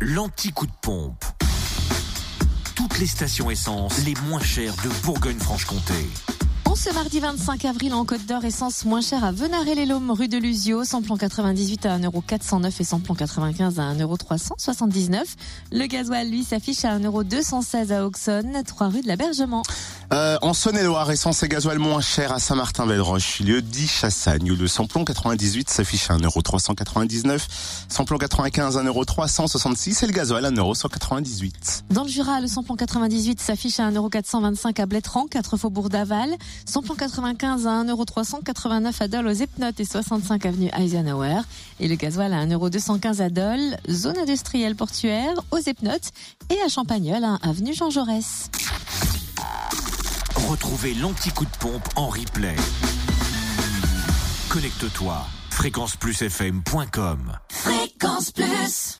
l'anti-coup de pompe. Toutes les stations essence les moins chères de Bourgogne-Franche-Comté. Ce mardi 25 avril, en Côte d'Or, essence moins chère à Venaré-les-Laumes, rue de Lusio, samplon 98 à 1,409€ et samplon 95 à 1,379€. Le gasoil, lui, s'affiche à 1,216€ à Auxonne, 3 rue de l'Abergement. Euh, en Saône-et-Loire, essence et gasoil moins cher à Saint-Martin-Belle-Roche, lieu dit Chassagne, où le samplon 98 s'affiche à 1,399€, samplon 95 à 1,366€ et le gasoil à 1,198€. Dans le Jura, le samplon 98 s'affiche à 1,425€ à Blétran, 4 faubourg d'Aval. Samplon 95 à 1,389€ à Dole aux Epnotes et 65 avenue Eisenhower. Et le gasoil à 1,215€ à Dole, zone industrielle portuaire, aux Epnotes et à Champagnol, à avenue Jean Jaurès. Retrouvez l'anti-coup de pompe en replay. Connecte-toi. fréquenceplusfm.com Fréquence Plus